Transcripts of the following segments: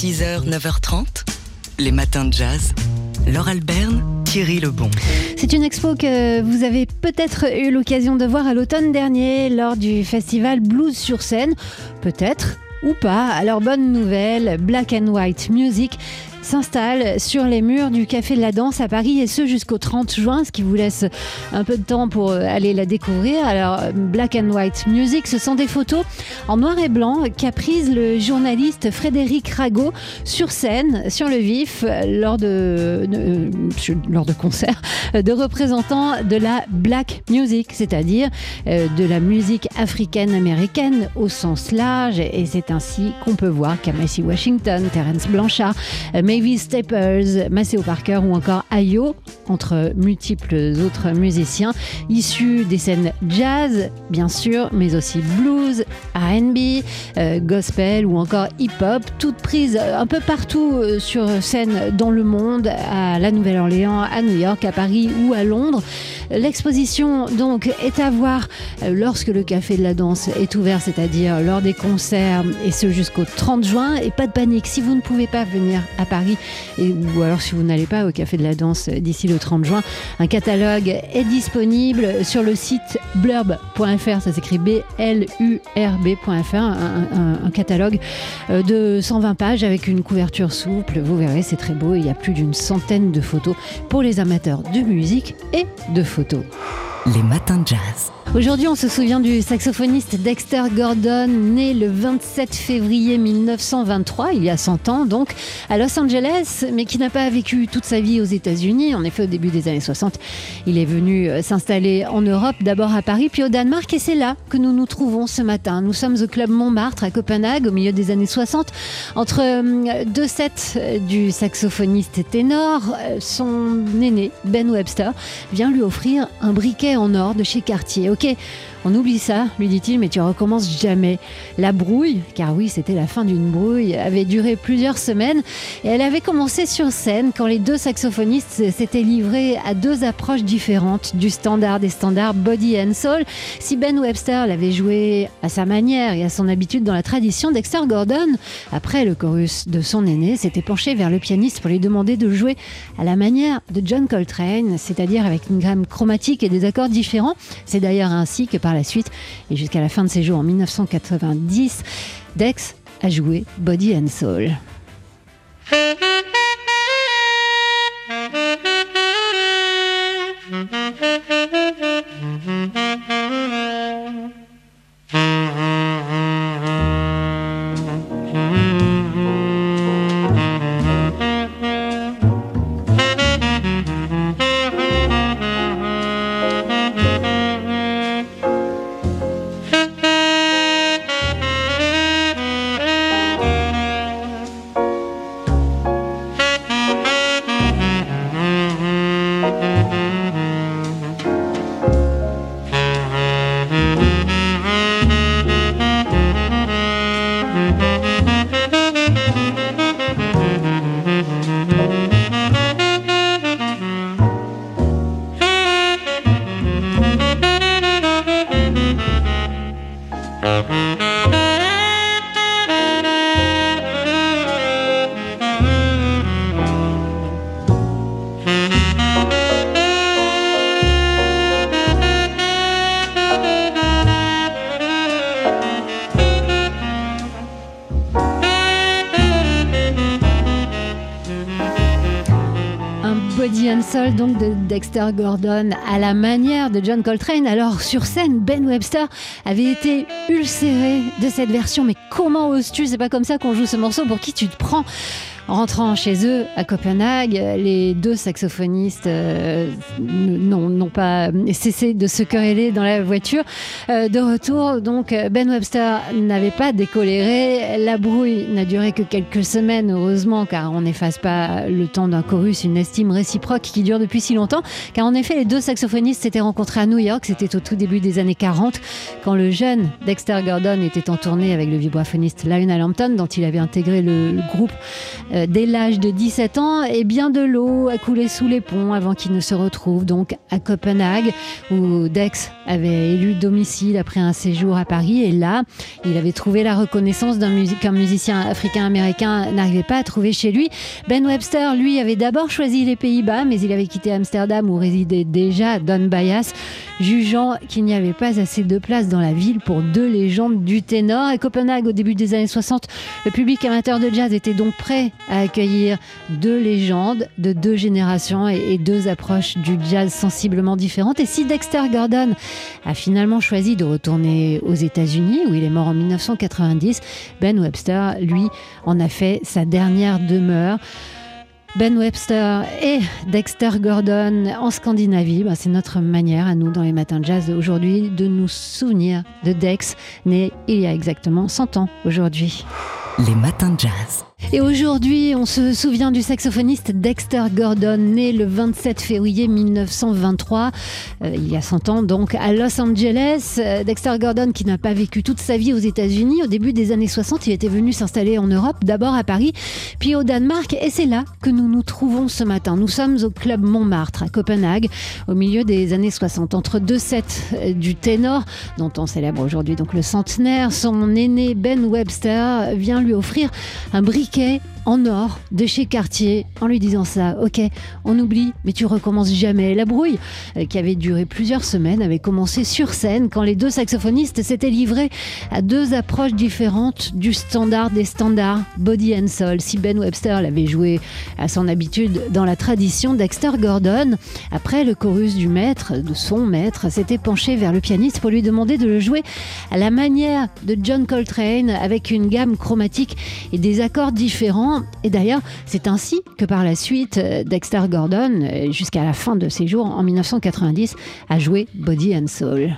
6h, 9h30, les matins de jazz. Laure Alberne, Thierry Lebon. C'est une expo que vous avez peut-être eu l'occasion de voir à l'automne dernier lors du festival Blues sur scène. Peut-être ou pas. Alors bonne nouvelle, Black and White Music s'installe sur les murs du Café de la Danse à Paris et ce jusqu'au 30 juin, ce qui vous laisse un peu de temps pour euh, aller la découvrir. Alors, Black and White Music, ce sont des photos en noir et blanc qu'a prise le journaliste Frédéric Rago sur scène, sur le vif, lors de, lors de concerts de représentants de la Black Music, c'est-à-dire euh, de la musique africaine-américaine au sens large. Et c'est ainsi qu'on peut voir Kamasi Washington, Terence Blanchard, Mavis Staples, Maceo Parker ou encore Ayo, entre multiples autres musiciens, issus des scènes jazz, bien sûr, mais aussi blues, RB, euh, gospel ou encore hip-hop, toutes prises un peu partout euh, sur scène dans le monde, à la Nouvelle-Orléans, à New York, à Paris ou à Londres. L'exposition donc est à voir euh, lorsque le Café de la Danse est ouvert, c'est-à-dire lors des concerts et ce jusqu'au 30 juin. Et pas de panique, si vous ne pouvez pas venir à Paris, et, ou alors si vous n'allez pas au Café de la Danse d'ici le 30 juin, un catalogue est disponible sur le site blurb.fr, ça s'écrit B-L-U-R-B.fr, un, un, catalogue euh, de 120 pages avec une couverture souple, vous verrez c'est très beau, il y a plus d'une centaine de photos pour les amateurs de musique et de photos. Les matins de jazz. Aujourd'hui, on se souvient du saxophoniste Dexter Gordon, né le 27 février 1923, il y a 100 ans donc, à Los Angeles, mais qui n'a pas vécu toute sa vie aux États-Unis. En effet, au début des années 60, il est venu euh, s'installer en Europe, d'abord à Paris, puis au Danemark, et c'est là que nous nous trouvons ce matin. Nous sommes au club Montmartre à Copenhague, au milieu des années 60, entre euh, deux sets du saxophoniste ténor. Euh, son aîné, Ben Webster, vient lui offrir un briquet en or de chez Cartier. Ok, on oublie ça, lui dit-il, mais tu recommences jamais. La brouille, car oui, c'était la fin d'une brouille, avait duré plusieurs semaines et elle avait commencé sur scène quand les deux saxophonistes s'étaient livrés à deux approches différentes du standard des standards body and soul. Si Ben Webster l'avait joué à sa manière et à son habitude dans la tradition, Dexter Gordon, après le chorus de son aîné, s'était penché vers le pianiste pour lui demander de jouer à la manière de John Coltrane, c'est-à-dire avec une gamme chromatique et des accords différents. C'est d'ailleurs ainsi que par la suite. Et jusqu'à la fin de ses jours en 1990, Dex a joué Body and Soul. Donc de Dexter Gordon, à la manière de John Coltrane. Alors, sur scène, Ben Webster avait été ulcéré de cette version. Mais comment oses-tu? C'est pas comme ça qu'on joue ce morceau. Pour qui tu te prends? Rentrant chez eux à Copenhague, les deux saxophonistes euh, n'ont pas cessé de se quereller dans la voiture. Euh, de retour, donc Ben Webster n'avait pas décoléré. La brouille n'a duré que quelques semaines, heureusement, car on n'efface pas le temps d'un chorus, une estime réciproque qui dure depuis si longtemps. Car en effet, les deux saxophonistes s'étaient rencontrés à New York, c'était au tout début des années 40, quand le jeune Dexter Gordon était en tournée avec le vibraphoniste Lionel Hampton, dont il avait intégré le, groupe. Euh, euh, dès l'âge de 17 ans et bien de l'eau a coulé sous les ponts avant qu'il ne se retrouve donc à Copenhague où Dex avait élu domicile après un séjour à Paris et là il avait trouvé la reconnaissance d'un musicien africain-américain n'arrivait pas à trouver chez lui. Ben Webster lui avait d'abord choisi les Pays-Bas mais il avait quitté Amsterdam où résidait déjà Don Byas jugeant qu'il n'y avait pas assez de place dans la ville pour deux légendes du ténor. À Copenhague, au début des années 60, le public amateur de jazz était donc prêt à accueillir deux légendes de deux générations et deux approches du jazz sensiblement différentes. Et si Dexter Gordon a finalement choisi de retourner aux États-Unis, où il est mort en 1990, Ben Webster, lui, en a fait sa dernière demeure. Ben Webster et Dexter Gordon en Scandinavie, ben, c'est notre manière à nous dans les matins de jazz aujourd'hui de nous souvenir de Dex, né il y a exactement 100 ans aujourd'hui. Les matins de jazz. Et aujourd'hui, on se souvient du saxophoniste Dexter Gordon, né le 27 février 1923, euh, il y a 100 ans donc, à Los Angeles. Euh, Dexter Gordon, qui n'a pas vécu toute sa vie aux États-Unis, au début des années 60, il était venu s'installer en Europe, d'abord à Paris, puis au Danemark, et c'est là que nous nous trouvons ce matin. Nous sommes au club Montmartre, à Copenhague, au milieu des années 60, entre deux sets euh, du ténor, dont on célèbre aujourd'hui donc le centenaire. Son aîné Ben Webster vient lui offrir un briquet Okay. En or de chez Cartier en lui disant ça. Ok, on oublie, mais tu recommences jamais. La brouille, euh, qui avait duré plusieurs semaines, avait commencé sur scène quand les deux saxophonistes s'étaient livrés à deux approches différentes du standard des standards, Body and Soul. Si Ben Webster l'avait joué à son habitude dans la tradition, Dexter Gordon, après le chorus du maître, de son maître, s'était penché vers le pianiste pour lui demander de le jouer à la manière de John Coltrane avec une gamme chromatique et des accords différents. Et d'ailleurs, c'est ainsi que par la suite, euh, Dexter Gordon, euh, jusqu'à la fin de ses jours en 1990, a joué Body and Soul.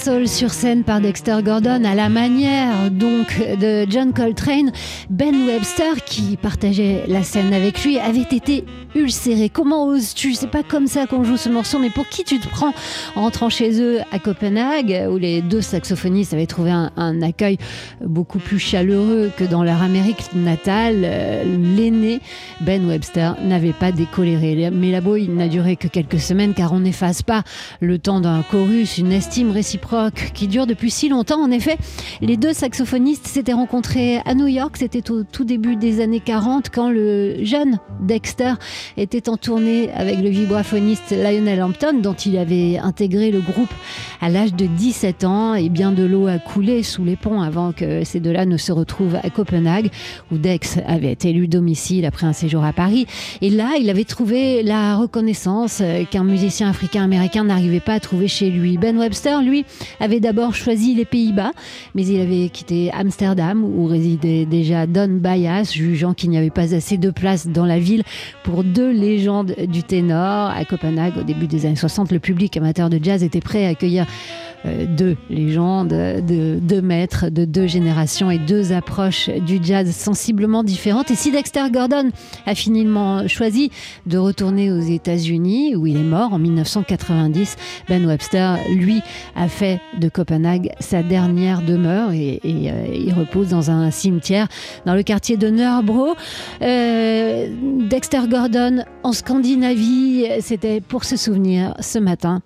Sur scène par Dexter Gordon à la manière donc de John Coltrane, Ben Webster qui partageait la scène avec lui avait été ulcéré. Comment oses-tu? C'est pas comme ça qu'on joue ce morceau, mais pour qui tu te prends en rentrant chez eux à Copenhague, où les deux saxophonistes avaient trouvé un, accueil beaucoup plus chaleureux que dans leur Amérique natale, euh, l'aîné Ben Webster n'avait pas décoléré. Mais la n'a duré que quelques semaines, car on n'efface pas le temps d'un chorus, une estime réciproque qui dure depuis si longtemps. En effet, les deux saxophonistes s'étaient rencontrés à New York, c'était au tout début des années 40, quand le jeune Dexter était en tournée avec le vibraphoniste Lionel Hampton, dont il avait intégré le groupe à l'âge de 17 ans. Et bien de l'eau a coulé sous les ponts avant que ces deux-là ne se retrouvent à Copenhague, où Dex avait élu domicile après un séjour à Paris. Et là, il avait trouvé la reconnaissance qu'un musicien africain-américain n'arrivait pas à trouver chez lui. Ben Webster, lui, avait d'abord choisi les Pays-Bas, mais il avait quitté Amsterdam, où résidait déjà Don Byas, jugeant qu'il n'y avait pas assez de place dans la ville pour deux légendes du ténor. À Copenhague, au début des années 60, le public amateur de jazz était prêt à accueillir euh, deux légendes, de deux maîtres, de deux générations et deux approches du jazz sensiblement différentes. Et si Dexter Gordon a finalement choisi de retourner aux États-Unis, où il est mort en 1990, Ben Webster, lui, a fait de Copenhague sa dernière demeure et, euh, il repose dans un cimetière dans le quartier de Nörbro. Euh, Dexter Gordon en Scandinavie, c'était pour se souvenir ce matin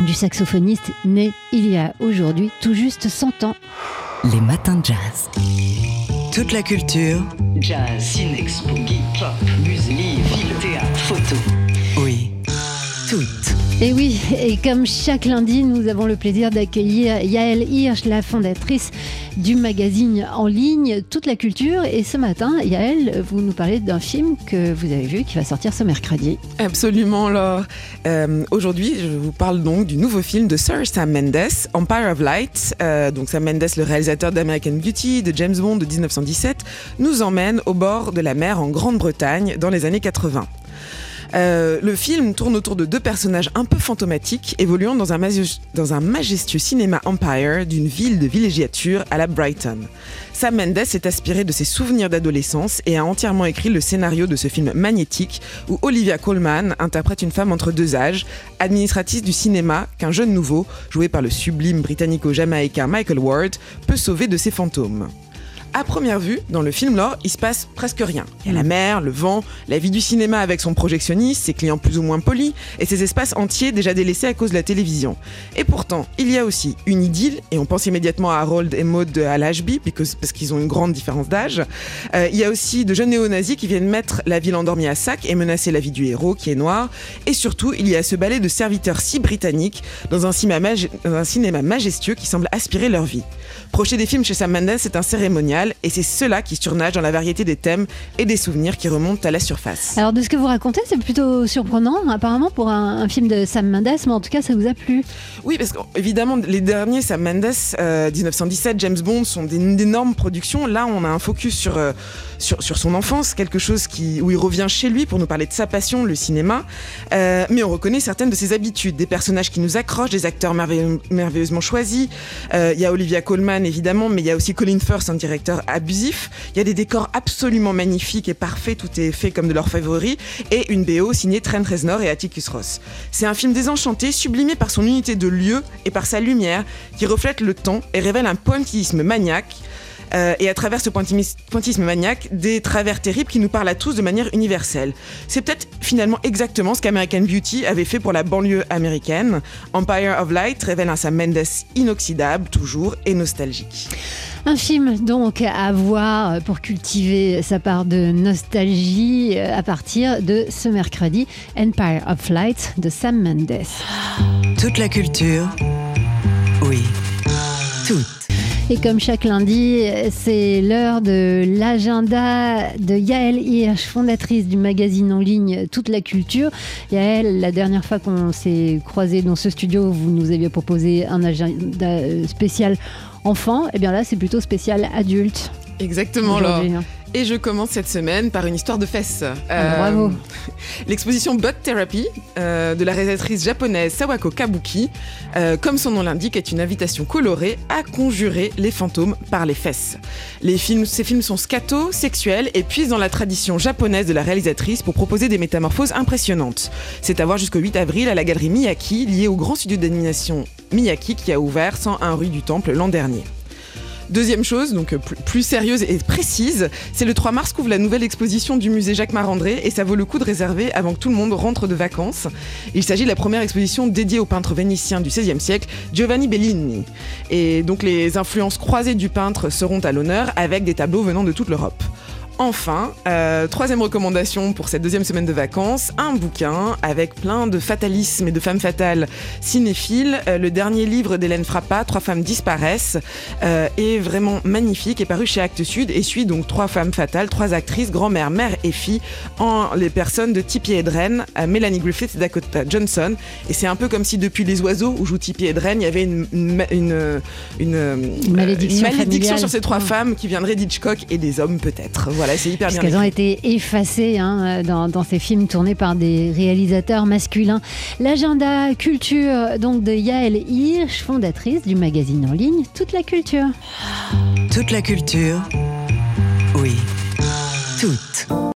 du saxophoniste né il y a aujourd'hui tout juste 100 ans. Les matins de jazz. Toute la culture. Jazz, ciné, boogie, pop, musique, livre, théâtre, photo. Toutes. Et oui, et comme chaque lundi, nous avons le plaisir d'accueillir Yael Hirsch, la fondatrice du magazine en ligne Toute la culture. Et ce matin, Yael, vous nous parlez d'un film que vous avez vu qui va sortir ce mercredi. Absolument, Laure. Euh, Aujourd'hui, je vous parle donc du nouveau film de Sir Sam Mendes, Empire of Light. Euh, donc Sam Mendes, le réalisateur d'American Beauty, de James Bond de 1917, nous emmène au bord de la mer en Grande-Bretagne dans les années 80. Euh, le film tourne autour de deux personnages un peu fantomatiques évoluant dans un, majestueux cinéma empire d'une ville de villégiature à la Brighton. Sam Mendes s'est aspiré de ses souvenirs d'adolescence et a entièrement écrit le scénario de ce film magnétique où Olivia Colman interprète une femme entre deux âges, administratrice du cinéma qu'un jeune nouveau, joué par le sublime britannico-jamaïcain Michael Ward, peut sauver de ses fantômes. À première vue, dans le film lore, il se passe presque rien. Il y a la mer, le vent, la vie du cinéma avec son projectionniste, ses clients plus ou moins polis, et ses espaces entiers déjà délaissés à cause de la télévision. Et pourtant, il y a aussi une idylle, et on pense immédiatement à Harold et Maud de Al Ashby, parce qu'ils ont une grande différence d'âge. Euh, il y a aussi de jeunes néo-nazis qui viennent mettre la ville endormie à sac et menacer la vie du héros, qui est noir. Et surtout, il y a ce ballet de serviteurs si britanniques dans un cinéma, dans un cinéma majestueux qui semble aspirer leur vie. Projeter des films chez Sam Mendes, c'est un cérémonial et c'est cela qui surnage dans la variété des thèmes et des souvenirs qui remontent à la surface. Alors de ce que vous racontez, c'est plutôt surprenant apparemment pour un, film de Sam Mendes, mais en tout cas ça vous a plu. Oui, parce qu'évidemment les derniers Sam Mendes, 1917, euh, James Bond sont d'énormes productions. Là, on a un focus sur, euh, sur, sur, son enfance, quelque chose qui, où il revient chez lui pour nous parler de sa passion, le cinéma. Euh, mais on reconnaît certaines de ses habitudes, des personnages qui nous accrochent, des acteurs merveilleusement choisis. Il y a Olivia Colman évidemment, mais il y a aussi Colin Firth, un directeur abusif. Il y a des décors absolument magnifiques et parfaits, tout est fait comme de leur favori, et une BO signée Trent Reznor et Atticus Ross. C'est un film désenchanté, sublimé par son unité de lieu et par sa lumière, qui reflète le temps et révèle un pointillisme maniaque euh, et à travers ce pointisme maniaque, des travers terribles qui nous parlent à tous de manière universelle. C'est peut-être finalement exactement ce qu'American Beauty avait fait pour la banlieue américaine. Empire of Light révèle un Sam Mendes inoxydable, toujours, et nostalgique. Un film donc à voir pour cultiver sa part de nostalgie euh, à partir de ce mercredi, Empire of Light de Sam Mendes. Toute la culture, oui, toute. Et comme chaque lundi, c'est l'heure de l'agenda de Yael Hirsch, fondatrice du magazine en ligne Toute la culture. Yael, la dernière fois qu'on s'est croisé dans ce studio, vous nous aviez proposé un agenda spécial enfant. Et eh bien là, c'est plutôt spécial adulte. Exactement, là. Et je commence cette semaine par une histoire de fesses. Ah, bravo. Euh, l'exposition Butt Therapy euh, de la réalisatrice japonaise Sawako Kabuki, euh, comme son nom l'indique, est une invitation colorée à conjurer les fantômes par les fesses. Les films, ces films sont scato, sexuels et puisent dans la tradition japonaise de la réalisatrice pour proposer des métamorphoses impressionnantes. C'est à voir jusqu'au 8 avril à la galerie Miyaki, liée au grand studio d'animation Miyaki qui a ouvert 101 rue du Temple l'an dernier. Deuxième chose, donc plus sérieuse et précise, c'est le 3 mars qu'ouvre la nouvelle exposition du musée Jacques Marandré et ça vaut le coup de réserver avant que tout le monde rentre de vacances. Il s'agit de la première exposition dédiée au peintre vénitien du XVIe siècle, Giovanni Bellini. Et donc les influences croisées du peintre seront à l'honneur avec des tableaux venant de toute l'Europe. Enfin, euh, troisième recommandation pour cette deuxième semaine de vacances, un bouquin avec plein de fatalisme et de femmes fatales cinéphiles. Euh, le dernier livre d'Hélène Frappa, Trois femmes disparaissent, euh, est vraiment magnifique, est paru chez Actes Sud et suit donc trois femmes fatales, trois actrices, grand-mère, mère et fille, en les personnes de Tippi Hedren, Melanie Griffith et Dakota Johnson. Et c'est un peu comme si depuis Les Oiseaux, où joue Tippi Hedren, il y avait une, une, une, malédiction, sur ces trois femmes qui viendraient d'Hitchcock et des hommes peut-être. Voilà c'est hyper bien. Qu'elles ont été effacées hein, dans, ces films tournés par des réalisateurs masculins. L'agenda culture donc de Yael Hirsch, fondatrice du magazine en ligne Toute la culture. Toute la culture, oui, toute.